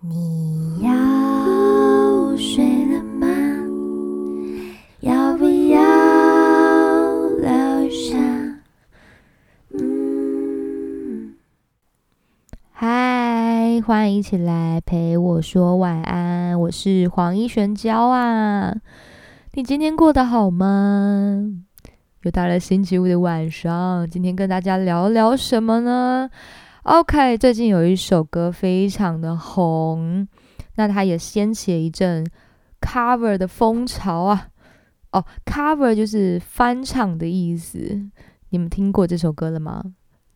你要睡了吗？要不要留下？嗯，嗨，欢迎一起来陪我说晚安，我是黄一璇娇啊。你今天过得好吗？又到了星期五的晚上，今天跟大家聊聊什么呢？OK，最近有一首歌非常的红，那它也掀起了一阵 cover 的风潮啊。哦，cover 就是翻唱的意思。你们听过这首歌了吗？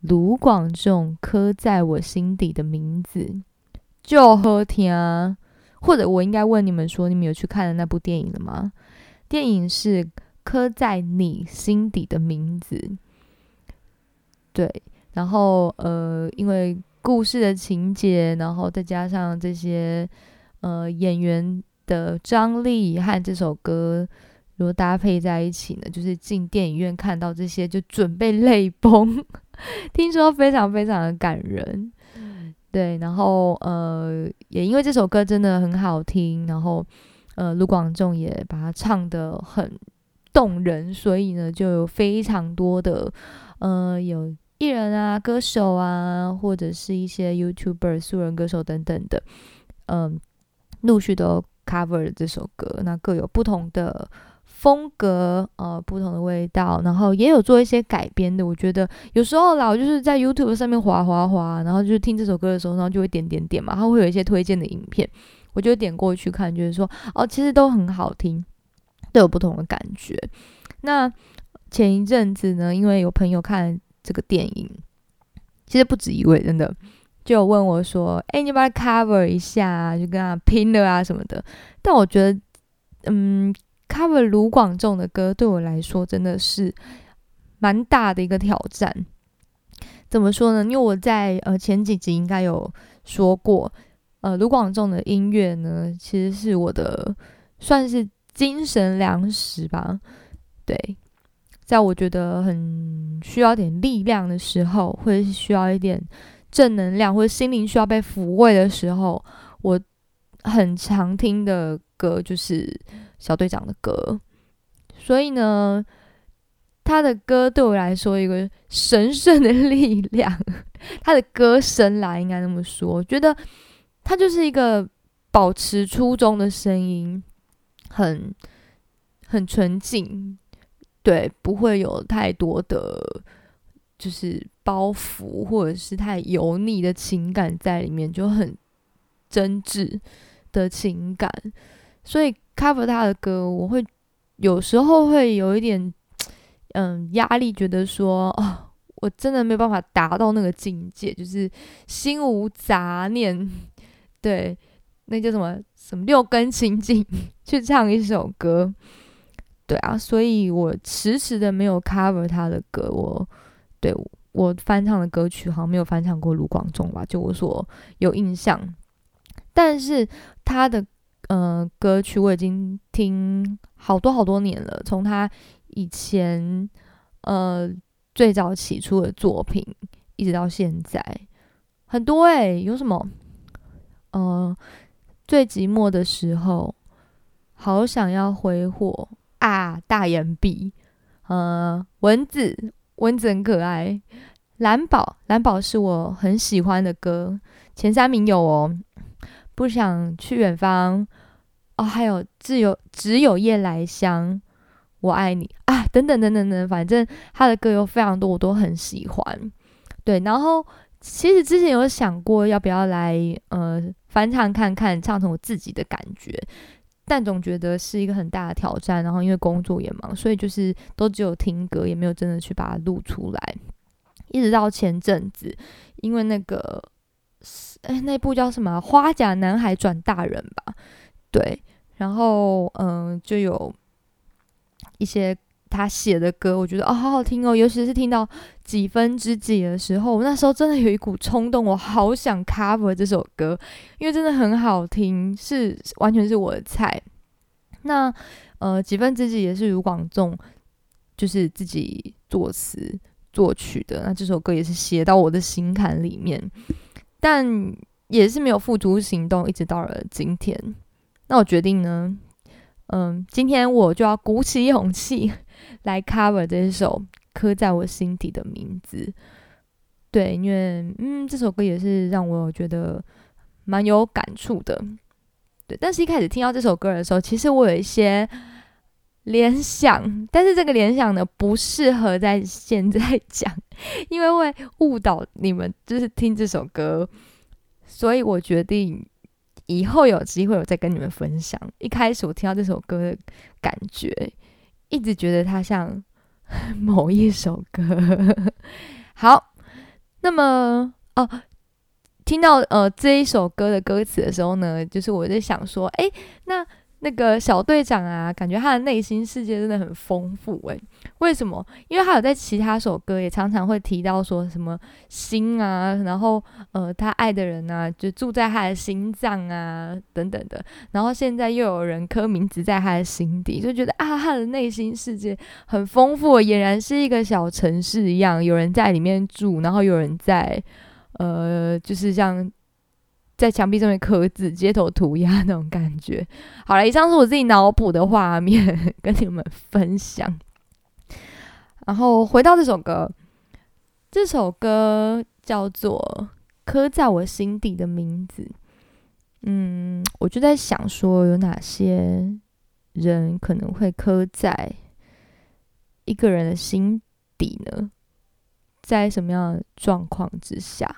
卢广仲刻在我心底的名字，就好听啊。或者我应该问你们说，你们有去看的那部电影了吗？电影是刻在你心底的名字，对。然后呃，因为故事的情节，然后再加上这些呃演员的张力和这首歌如果搭配在一起呢，就是进电影院看到这些就准备泪崩。听说非常非常的感人，对。然后呃，也因为这首歌真的很好听，然后。呃，卢广仲也把它唱得很动人，所以呢，就有非常多的呃，有艺人啊、歌手啊，或者是一些 YouTuber、素人歌手等等的，嗯，陆续都 cover 了这首歌。那各有不同的风格，呃，不同的味道，然后也有做一些改编的。我觉得有时候老，就是在 YouTube 上面滑滑滑，然后就是听这首歌的时候，然后就会点点点嘛，它会有一些推荐的影片。我就点过去看，就是说，哦，其实都很好听，都有不同的感觉。那前一阵子呢，因为有朋友看这个电影，其实不止一位，真的就有问我说：“哎，你把它 cover 一下，就跟他拼了啊什么的。”但我觉得，嗯，cover 卢广仲的歌对我来说真的是蛮大的一个挑战。怎么说呢？因为我在呃前几集应该有说过。呃，卢广仲的音乐呢，其实是我的算是精神粮食吧。对，在我觉得很需要点力量的时候，或者是需要一点正能量，或者心灵需要被抚慰的时候，我很常听的歌就是小队长的歌。所以呢，他的歌对我来说一个神圣的力量，他的歌声啦，应该那么说，我觉得。他就是一个保持初衷的声音，很很纯净，对，不会有太多的就是包袱或者是太油腻的情感在里面，就很真挚的情感。所以 cover 他的歌，我会有时候会有一点嗯压力，觉得说哦，我真的没有办法达到那个境界，就是心无杂念。对，那叫什么什么六根清净 去唱一首歌，对啊，所以我迟迟的没有 cover 他的歌，我对我翻唱的歌曲好像没有翻唱过卢广仲吧，就我所有印象。但是他的呃歌曲我已经听好多好多年了，从他以前呃最早起初的作品一直到现在，很多诶，有什么？呃，最寂寞的时候，好想要挥霍啊！大眼笔，呃，蚊子，蚊子很可爱。蓝宝，蓝宝是我很喜欢的歌，前三名有哦。不想去远方，哦，还有自由，只有夜来香，我爱你啊，等等等等等，反正他的歌有非常多，我都很喜欢。对，然后其实之前有想过要不要来，呃。翻唱看看，唱成我自己的感觉，但总觉得是一个很大的挑战。然后因为工作也忙，所以就是都只有听歌，也没有真的去把它录出来。一直到前阵子，因为那个，哎，那部叫什么《花甲男孩转大人》吧？对，然后嗯，就有一些。他写的歌，我觉得哦，好好听哦，尤其是听到几分之几的时候，我那时候真的有一股冲动，我好想 cover 这首歌，因为真的很好听，是完全是我的菜。那呃，几分之几也是卢广仲，就是自己作词作曲的，那这首歌也是写到我的心坎里面。但也是没有付诸行动，一直到了今天。那我决定呢，嗯，今天我就要鼓起勇气来 cover 这首刻在我心底的名字。对，因为嗯，这首歌也是让我觉得蛮有感触的。对，但是一开始听到这首歌的时候，其实我有一些联想，但是这个联想呢不适合在现在讲，因为会误导你们，就是听这首歌。所以我决定以后有机会我再跟你们分享。一开始我听到这首歌的感觉，一直觉得它像 某一首歌。好。那么哦，听到呃这一首歌的歌词的时候呢，就是我在想说，哎，那那个小队长啊，感觉他的内心世界真的很丰富诶。为什么？因为他有在其他首歌也常常会提到说什么心啊，然后呃他爱的人啊，就住在他的心脏啊等等的，然后现在又有人刻名字在他的心底，就觉得啊他的内心世界很丰富，俨然是一个小城市一样，有人在里面住，然后有人在呃就是像。在墙壁上面刻字、街头涂鸦 那种感觉。好了，以上是我自己脑补的画面，跟你们分享。然后回到这首歌，这首歌叫做《刻在我心底的名字》。嗯，我就在想说，有哪些人可能会刻在一个人的心底呢？在什么样的状况之下？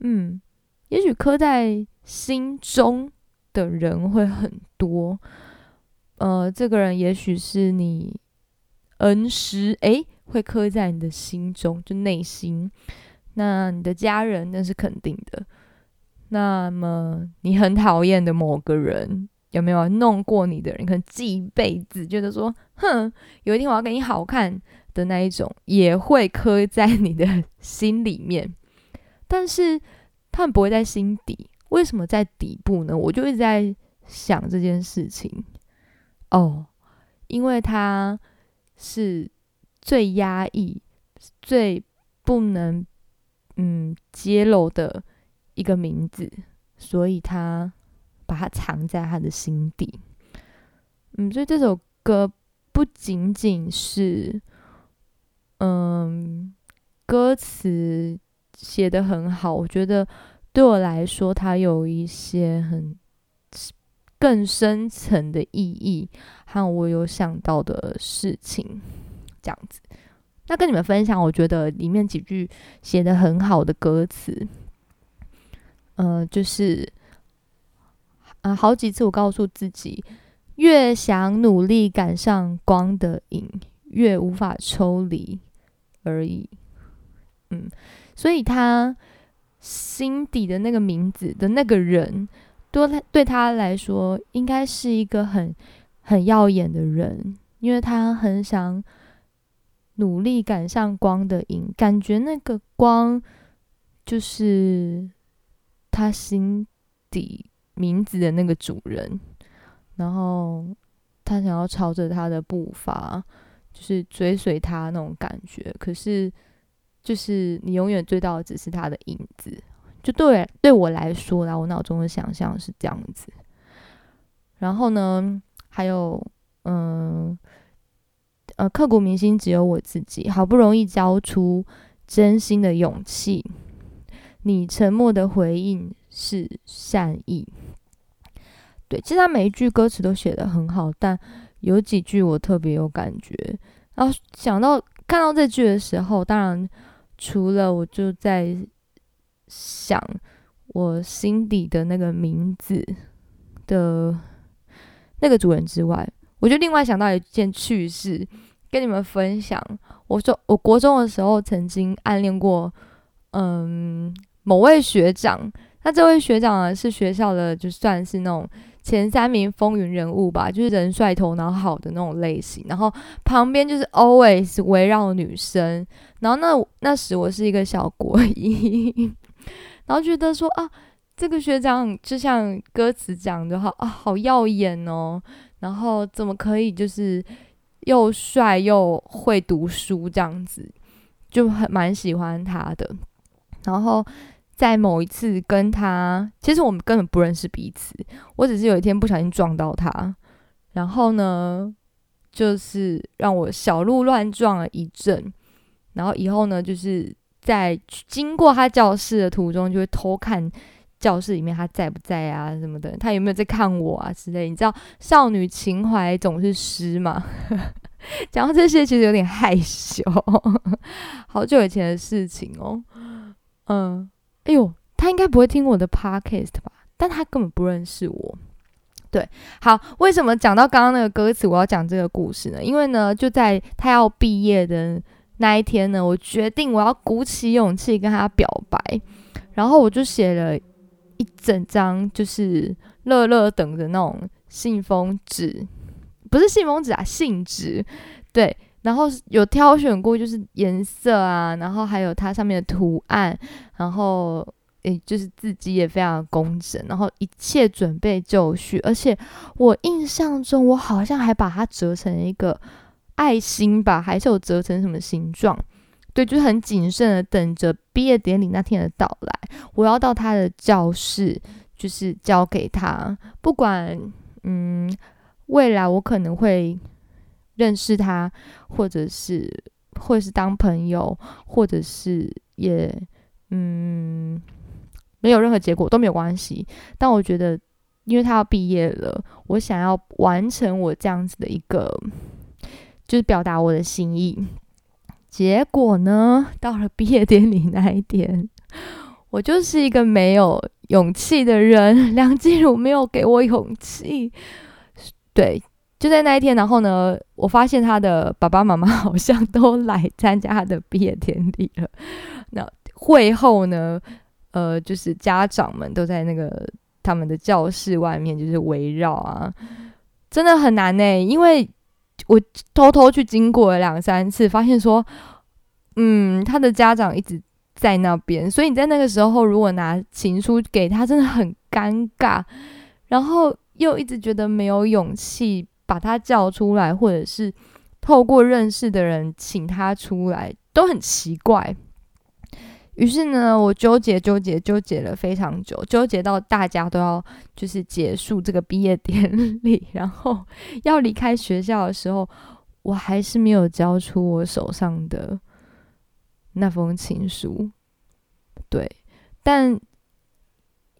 嗯。也许刻在心中的人会很多，呃，这个人也许是你恩师，诶，会刻在你的心中，就内心。那你的家人那是肯定的。那么你很讨厌的某个人，有没有弄过你的人，可能记一辈子，觉得说，哼，有一天我要给你好看的那一种，也会刻在你的心里面，但是。他们不会在心底，为什么在底部呢？我就一直在想这件事情。哦，因为他是最压抑、最不能嗯揭露的一个名字，所以他把它藏在他的心底。嗯，所以这首歌不仅仅是嗯歌词。写的很好，我觉得对我来说，它有一些很更深层的意义和我有想到的事情，这样子。那跟你们分享，我觉得里面几句写的很好的歌词，呃，就是啊，好几次我告诉自己，越想努力赶上光的影，越无法抽离而已。嗯。所以他心底的那个名字的那个人，对他对他来说，应该是一个很很耀眼的人，因为他很想努力赶上光的影，感觉那个光就是他心底名字的那个主人，然后他想要朝着他的步伐，就是追随他那种感觉，可是。就是你永远追到的只是他的影子，就对对我来说啦，我脑中的想象是这样子。然后呢，还有嗯呃，刻骨铭心只有我自己，好不容易交出真心的勇气，你沉默的回应是善意。对，其实他每一句歌词都写的很好，但有几句我特别有感觉。然后想到看到这句的时候，当然。除了我就在想我心底的那个名字的那个主人之外，我就另外想到一件趣事跟你们分享。我说我国中的时候曾经暗恋过，嗯，某位学长。那这位学长呢是学校的，就算是那种。前三名风云人物吧，就是人帅、头脑好的那种类型。然后旁边就是 always 围绕女生。然后那那时我是一个小国一，然后觉得说啊，这个学长就像歌词讲的好啊，好耀眼哦。然后怎么可以就是又帅又会读书这样子，就很蛮喜欢他的。然后在某一次跟他，其实我们根本不认识彼此，我只是有一天不小心撞到他，然后呢，就是让我小鹿乱撞了一阵，然后以后呢，就是在经过他教室的途中，就会偷看教室里面他在不在啊什么的，他有没有在看我啊之类。你知道少女情怀总是诗嘛？讲到这些，其实有点害羞，好久以前的事情哦。嗯，哎呦，他应该不会听我的 podcast 吧？但他根本不认识我。对，好，为什么讲到刚刚那个歌词，我要讲这个故事呢？因为呢，就在他要毕业的那一天呢，我决定我要鼓起勇气跟他表白，然后我就写了一整张，就是乐乐等的那种信封纸。不是信封纸啊，信纸，对，然后有挑选过，就是颜色啊，然后还有它上面的图案，然后诶，就是字迹也非常工整，然后一切准备就绪，而且我印象中，我好像还把它折成一个爱心吧，还是有折成什么形状？对，就很谨慎的等着毕业典礼那天的到来，我要到他的教室，就是交给他，不管嗯。未来我可能会认识他，或者是或者是当朋友，或者是也嗯没有任何结果都没有关系。但我觉得，因为他要毕业了，我想要完成我这样子的一个，就是表达我的心意。结果呢，到了毕业典礼那一天，我就是一个没有勇气的人。梁静茹没有给我勇气。对，就在那一天，然后呢，我发现他的爸爸妈妈 好像都来参加他的毕业典礼了。那会后呢，呃，就是家长们都在那个他们的教室外面，就是围绕啊，真的很难呢。因为我偷偷去经过了两三次，发现说，嗯，他的家长一直在那边，所以你在那个时候如果拿情书给他，真的很尴尬。然后。又一直觉得没有勇气把他叫出来，或者是透过认识的人请他出来，都很奇怪。于是呢，我纠结纠结纠结了非常久，纠结到大家都要就是结束这个毕业典礼，然后要离开学校的时候，我还是没有交出我手上的那封情书。对，但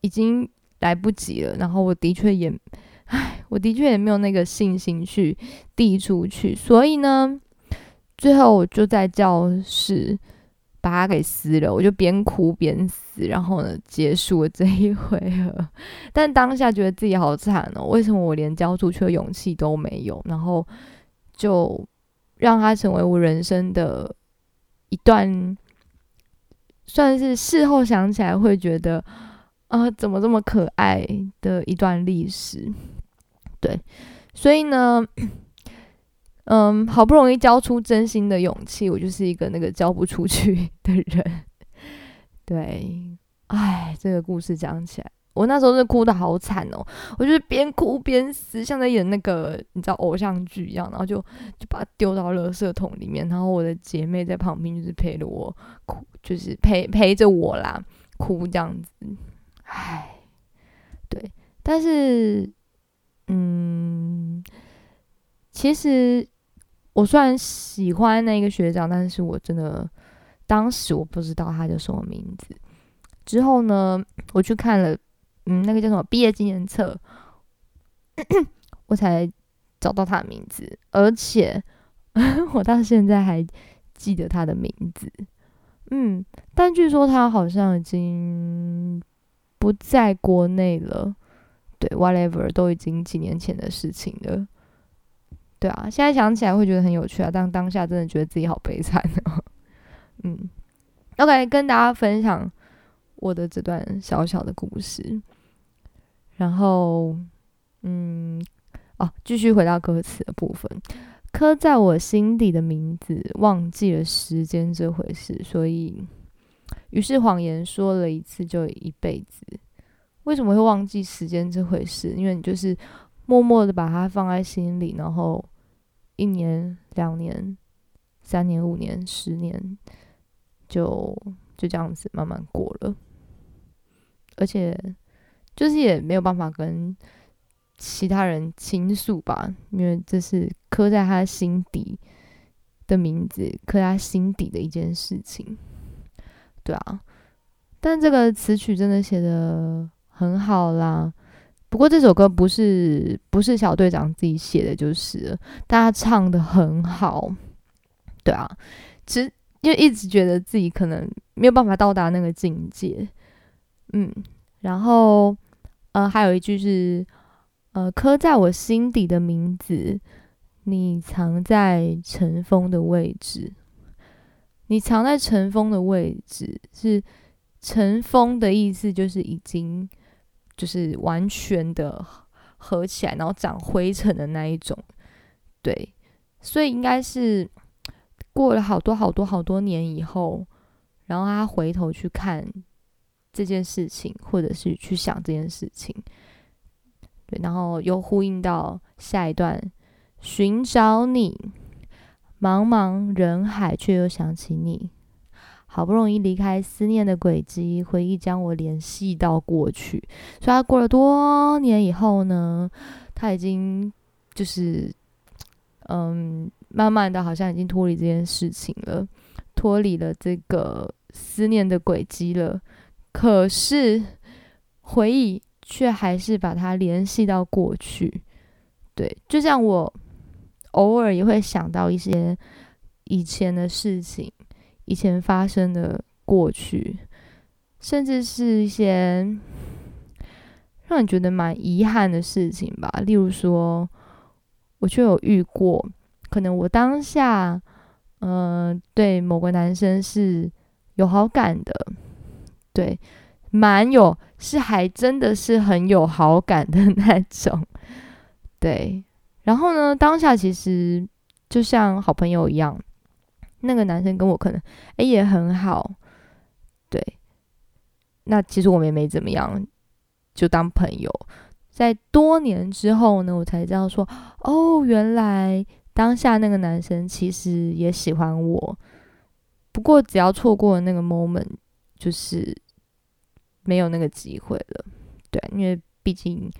已经。来不及了，然后我的确也，唉，我的确也没有那个信心去递出去，所以呢，最后我就在教室把它给撕了，我就边哭边撕，然后呢，结束了这一回合。但当下觉得自己好惨哦，为什么我连交出去的勇气都没有？然后就让它成为我人生的一段，算是事后想起来会觉得。啊，怎么这么可爱的一段历史？对，所以呢，嗯，好不容易交出真心的勇气，我就是一个那个交不出去的人。对，哎，这个故事讲起来，我那时候是哭的好惨哦，我就是边哭边撕，像在演那个你知道偶像剧一样，然后就就把它丢到垃圾桶里面，然后我的姐妹在旁边就是陪着我哭，就是陪陪着我啦，哭这样子。哎，对，但是，嗯，其实我虽然喜欢那个学长，但是我真的当时我不知道他叫什么名字。之后呢，我去看了，嗯，那个叫什么毕业纪念册，我才找到他的名字，而且 我到现在还记得他的名字。嗯，但据说他好像已经。不在国内了，对，whatever，都已经几年前的事情了。对啊，现在想起来会觉得很有趣啊，但当下真的觉得自己好悲惨哦。嗯，OK，跟大家分享我的这段小小的故事。然后，嗯，哦，继续回到歌词的部分，刻在我心底的名字，忘记了时间这回事，所以。于是谎言说了一次就一辈子，为什么会忘记时间这回事？因为你就是默默的把它放在心里，然后一年、两年、三年、五年、十年，就就这样子慢慢过了。而且就是也没有办法跟其他人倾诉吧，因为这是刻在他心底的名字，刻在他心底的一件事情。对啊，但这个词曲真的写的很好啦。不过这首歌不是不是小队长自己写的，就是大家唱的很好。对啊，其实因为一直觉得自己可能没有办法到达那个境界，嗯，然后呃，还有一句是呃，刻在我心底的名字，你藏在尘封的位置。你藏在尘封的位置，是尘封的意思，就是已经就是完全的合起来，然后长灰尘的那一种。对，所以应该是过了好多好多好多年以后，然后他回头去看这件事情，或者是去想这件事情，对，然后又呼应到下一段，寻找你。茫茫人海，却又想起你。好不容易离开思念的轨迹，回忆将我联系到过去。所以，他过了多年以后呢，他已经就是，嗯，慢慢的好像已经脱离这件事情了，脱离了这个思念的轨迹了。可是，回忆却还是把它联系到过去。对，就像我。偶尔也会想到一些以前的事情，以前发生的过去，甚至是一些让你觉得蛮遗憾的事情吧。例如说，我就有遇过，可能我当下，嗯，对某个男生是有好感的，对，蛮有，是还真的是很有好感的 那种，对。然后呢，当下其实就像好朋友一样，那个男生跟我可能诶也很好，对。那其实我们也没怎么样，就当朋友。在多年之后呢，我才知道说，哦，原来当下那个男生其实也喜欢我。不过只要错过了那个 moment，就是没有那个机会了。对，因为毕竟。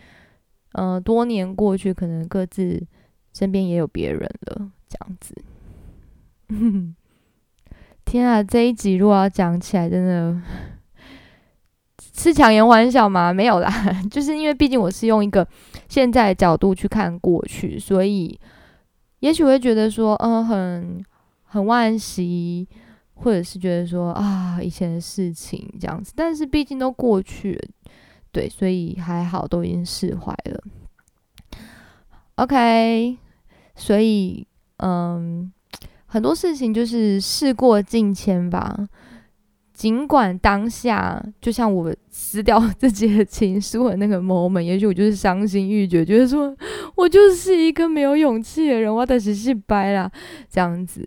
呃，多年过去，可能各自身边也有别人了，这样子。天啊，这一集如果要讲起来，真的 是强颜欢笑吗？没有啦，就是因为毕竟我是用一个现在角度去看过去，所以也许会觉得说，嗯，很很惋惜，或者是觉得说啊，以前的事情这样子。但是毕竟都过去了。对，所以还好，都已经释怀了。OK，所以嗯，很多事情就是事过境迁吧。尽管当下，就像我撕掉自己的情书的那个 moment，也许我就是伤心欲绝，觉得说我就是一个没有勇气的人，我得洗洗白啦这样子。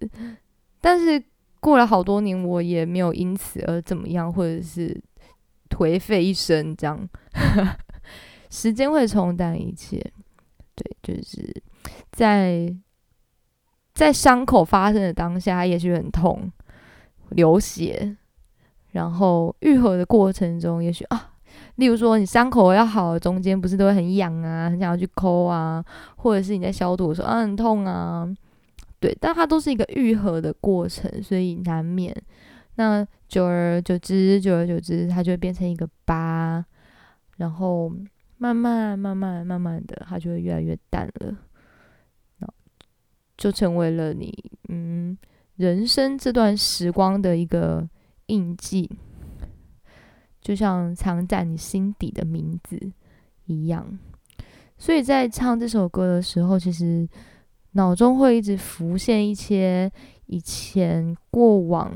但是过了好多年，我也没有因此而怎么样，或者是。颓废一生，这样，时间会冲淡一切。对，就是在在伤口发生的当下，也许很痛，流血，然后愈合的过程中，也许啊，例如说你伤口要好，中间不是都会很痒啊，很想要去抠啊，或者是你在消毒的时候啊很痛啊，对，但它都是一个愈合的过程，所以难免。那久而久之，久而久之，它就会变成一个疤，然后慢慢、慢慢、慢慢的，它就会越来越淡了，就成为了你嗯人生这段时光的一个印记，就像藏在你心底的名字一样。所以在唱这首歌的时候，其实脑中会一直浮现一些以前过往。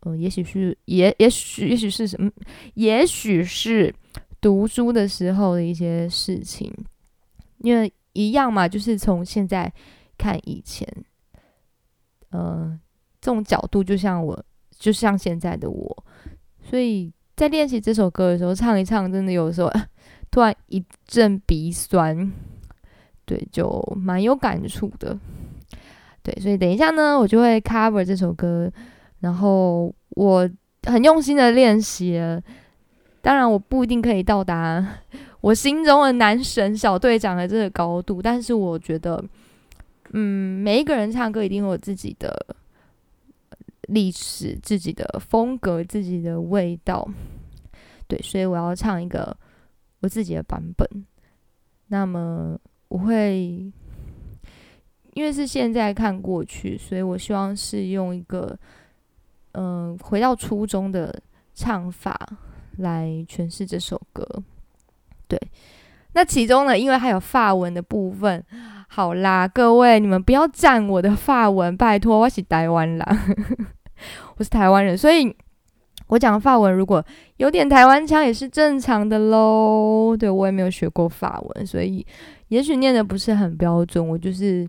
呃，也许是，也也许，也许是什么？也许是读书的时候的一些事情，因为一样嘛，就是从现在看以前，呃，这种角度就像我，就像现在的我，所以在练习这首歌的时候，唱一唱，真的有时候 突然一阵鼻酸，对，就蛮有感触的，对，所以等一下呢，我就会 cover 这首歌。然后我很用心的练习了，当然我不一定可以到达我心中的男神小队长的这个高度，但是我觉得，嗯，每一个人唱歌一定有自己的历史、自己的风格、自己的味道。对，所以我要唱一个我自己的版本。那么我会，因为是现在看过去，所以我希望是用一个，嗯，回到初中的唱法来诠释这首歌。对，那其中呢，因为还有发文的部分，好啦，各位你们不要占我的法文，拜托，我是台湾人，我是台湾人，所以。我讲法文，如果有点台湾腔也是正常的喽。对我也没有学过法文，所以也许念的不是很标准。我就是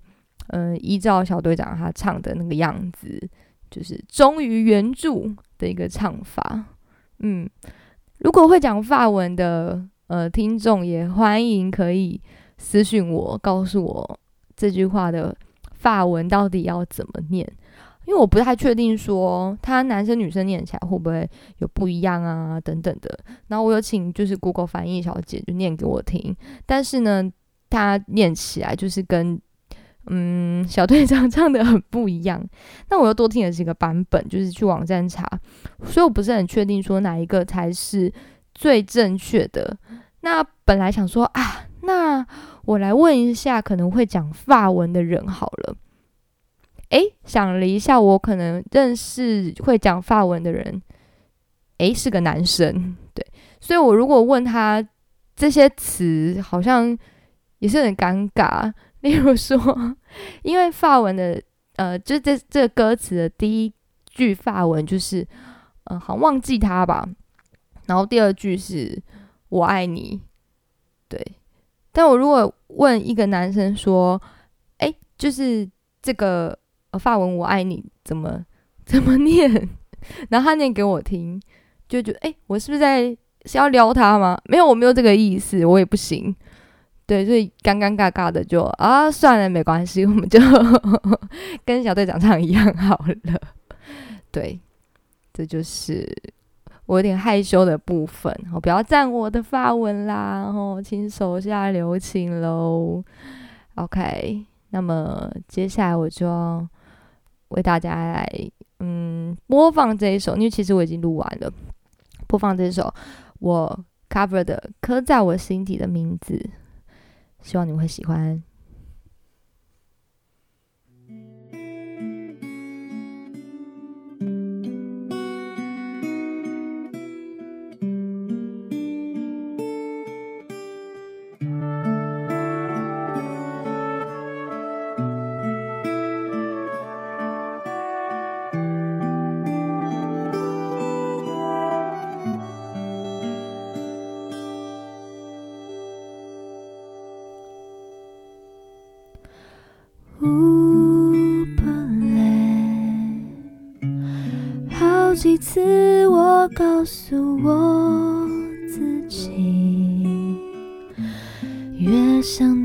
嗯，依照小队长他唱的那个样子，就是忠于原著的一个唱法。嗯，如果会讲法文的呃听众，也欢迎可以私信我，告诉我这句话的法文到底要怎么念。因为我不太确定说他男生女生念起来会不会有不一样啊等等的，然后我有请就是 Google 翻译小姐就念给我听，但是呢，他念起来就是跟嗯小队长唱的很不一样。那我又多听了几个版本，就是去网站查，所以我不是很确定说哪一个才是最正确的。那本来想说啊，那我来问一下可能会讲法文的人好了。诶，想了一下，我可能认识会讲法文的人，诶，是个男生，对，所以我如果问他这些词，好像也是很尴尬。例如说，因为法文的，呃，就这这个歌词的第一句法文就是，嗯，好忘记他吧，然后第二句是我爱你，对，但我如果问一个男生说，诶，就是这个。法文我爱你怎么怎么念？然后他念给我听，就觉得哎，我是不是在是要撩他吗？没有，我没有这个意思，我也不行。对，所以尴尴尬尬的就啊，算了，没关系，我们就 跟小队长唱一样好了。对，这就是我有点害羞的部分。好，不要赞我的发文啦，然后请手下留情喽。OK，那么接下来我就要。为大家来，嗯，播放这一首，因为其实我已经录完了。播放这首我 cover 的《刻在我心底的名字》，希望你们会喜欢。告诉我自己，越想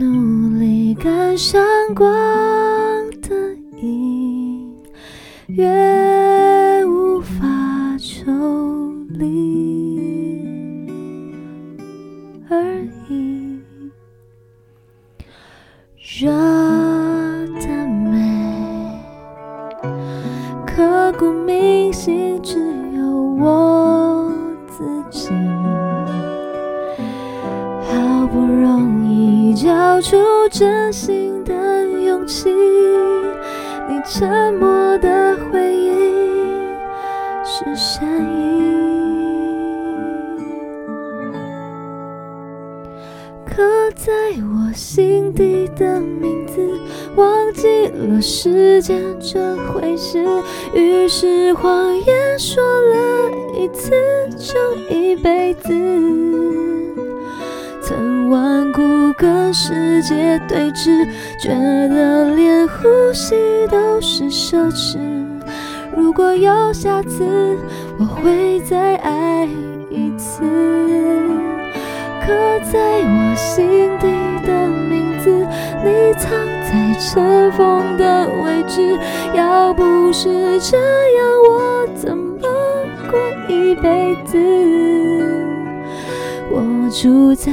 掏出真心的勇气，你沉默的回应是善意。刻在我心底的名字，忘记了时间这回事。于是谎言说了一次就一辈子。顽固跟世界对峙，觉得连呼吸都是奢侈。如果有下次，我会再爱一次。刻在我心底的名字，你藏在尘封的位置。要不是这样，我怎么过一辈子？我住在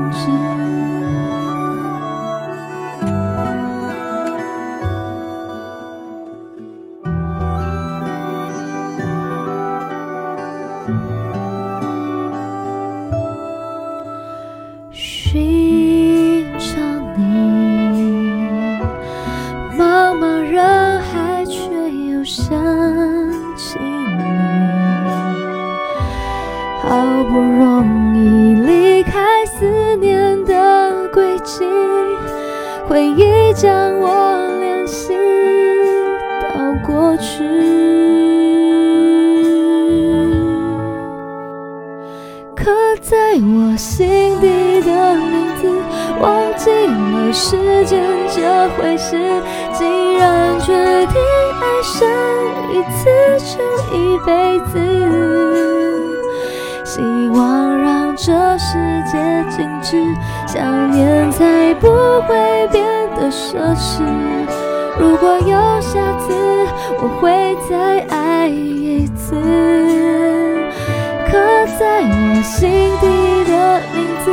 这世界静止，想念才不会变得奢侈。如果有下次，我会再爱一次。刻在我心底的名字，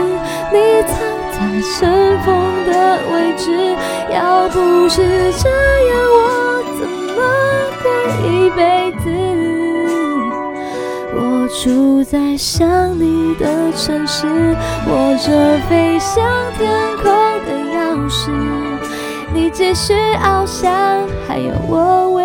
你藏在尘封的位置。要不是这样，我怎么过一辈子？住在想你的城市，握着飞向天空的钥匙。你继续翱翔，还有我为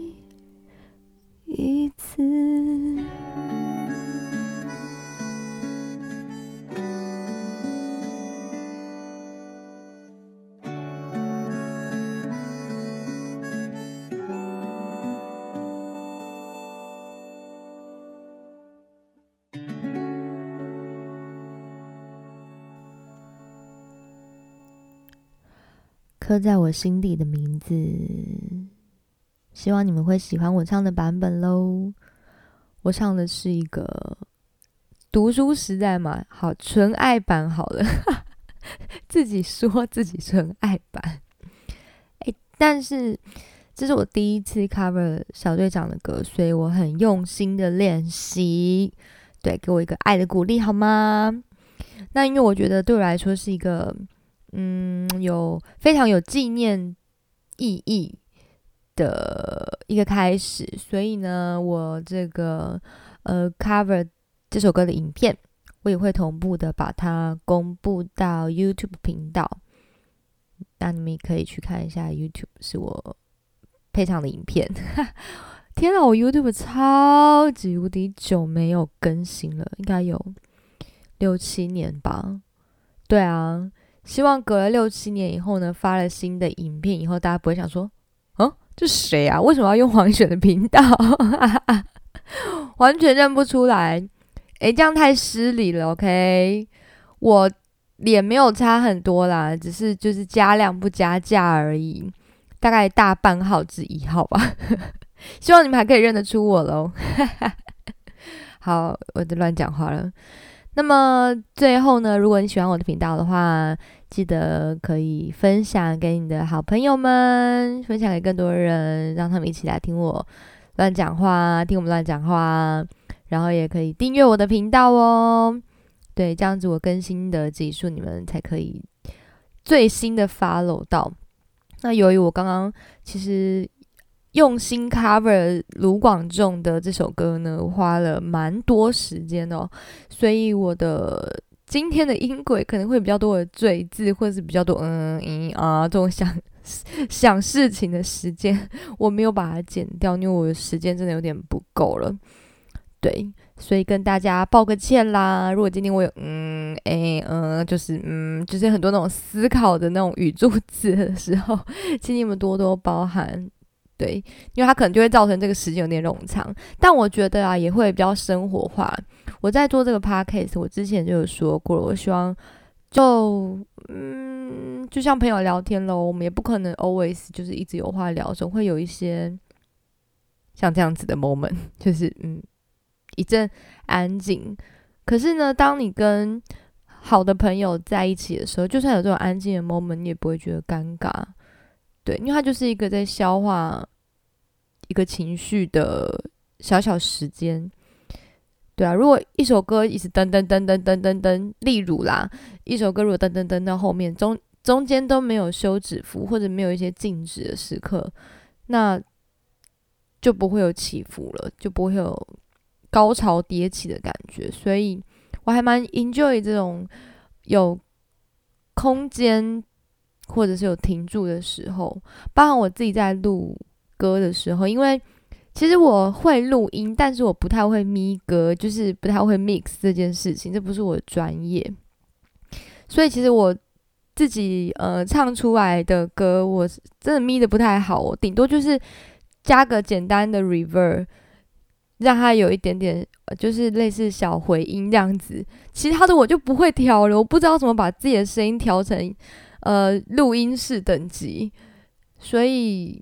一次。刻在我心底的名字，希望你们会喜欢我唱的版本喽。我唱的是一个读书时代嘛，好纯爱版好了，自己说自己纯爱版。哎，但是这是我第一次 cover 小队长的歌，所以我很用心的练习。对，给我一个爱的鼓励好吗？那因为我觉得对我来说是一个。嗯，有非常有纪念意义的一个开始，所以呢，我这个呃 cover 这首歌的影片，我也会同步的把它公布到 YouTube 频道，那你们也可以去看一下 YouTube 是我配唱的影片。天啊，我 YouTube 超级无敌久没有更新了，应该有六七年吧？对啊。希望隔了六七年以后呢，发了新的影片以后，大家不会想说，这谁啊？为什么要用黄选的频道？完全认不出来。诶，这样太失礼了。OK，我脸没有差很多啦，只是就是加量不加价而已，大概大半号至一号吧。希望你们还可以认得出我喽。好，我在乱讲话了。那么最后呢，如果你喜欢我的频道的话，记得可以分享给你的好朋友们，分享给更多人，让他们一起来听我乱讲话，听我们乱讲话。然后也可以订阅我的频道哦。对，这样子我更新的集数，你们才可以最新的 follow 到。那由于我刚刚其实。用心 cover 卢广仲的这首歌呢，花了蛮多时间哦，所以我的今天的音轨可能会比较多的赘字，或者是比较多嗯嗯啊这种想 想事情的时间，我没有把它剪掉，因为我的时间真的有点不够了。对，所以跟大家道个歉啦。如果今天我有嗯诶嗯，就是嗯，就是很多那种思考的那种语助词的时候，请你们多多包涵。对，因为它可能就会造成这个时间有点冗长，但我觉得啊，也会比较生活化。我在做这个 podcast，我之前就有说过了，我希望就嗯，就像朋友聊天喽，我们也不可能 always 就是一直有话聊，总会有一些像这样子的 moment，就是嗯，一阵安静。可是呢，当你跟好的朋友在一起的时候，就算有这种安静的 moment，你也不会觉得尴尬。对，因为它就是一个在消化一个情绪的小小时间。对啊，如果一首歌一直噔噔噔噔噔噔噔，例如啦，一首歌如果噔噔噔到后面中中间都没有休止符，或者没有一些静止的时刻，那就不会有起伏了，就不会有高潮迭起的感觉。所以我还蛮 enjoy 这种有空间。或者是有停住的时候，包含我自己在录歌的时候，因为其实我会录音，但是我不太会咪歌，就是不太会 mix 这件事情，这不是我的专业。所以其实我自己呃唱出来的歌，我真的咪的不太好，我顶多就是加个简单的 reverb，让它有一点点就是类似小回音这样子。其他的我就不会调了，我不知道怎么把自己的声音调成。呃，录音室等级，所以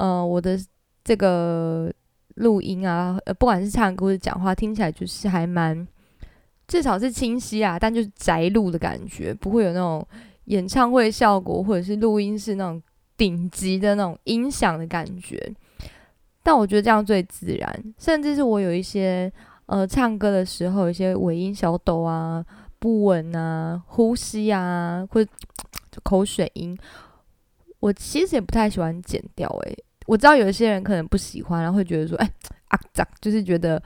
呃，我的这个录音啊，呃，不管是唱歌或者讲话，听起来就是还蛮，至少是清晰啊，但就是宅录的感觉，不会有那种演唱会效果或者是录音室那种顶级的那种音响的感觉。但我觉得这样最自然，甚至是我有一些呃唱歌的时候，有些尾音小抖啊、不稳啊、呼吸啊，或者。就口水音，我其实也不太喜欢剪掉。诶，我知道有一些人可能不喜欢，然后会觉得说，哎啊咋，就是觉得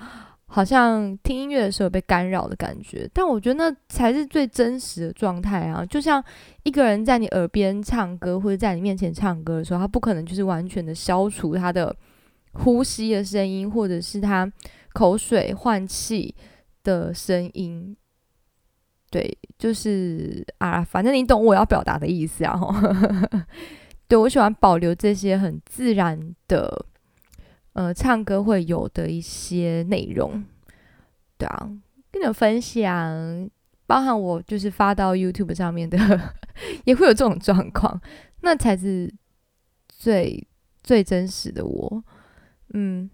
好像听音乐的时候被干扰的感觉。但我觉得那才是最真实的状态啊！就像一个人在你耳边唱歌，或者在你面前唱歌的时候，他不可能就是完全的消除他的呼吸的声音，或者是他口水换气的声音。对，就是啊，反正你懂我要表达的意思啊。对我喜欢保留这些很自然的，呃，唱歌会有的一些内容。对啊，跟你们分享，包含我就是发到 YouTube 上面的，也会有这种状况，那才是最最真实的我。嗯。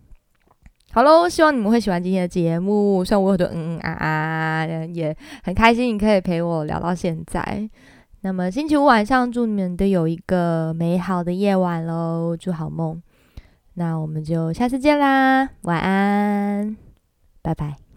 好喽，希望你们会喜欢今天的节目。虽然我很多嗯嗯啊啊，也很开心你可以陪我聊到现在。那么星期五晚上，祝你们都有一个美好的夜晚喽，祝好梦。那我们就下次见啦，晚安，拜拜。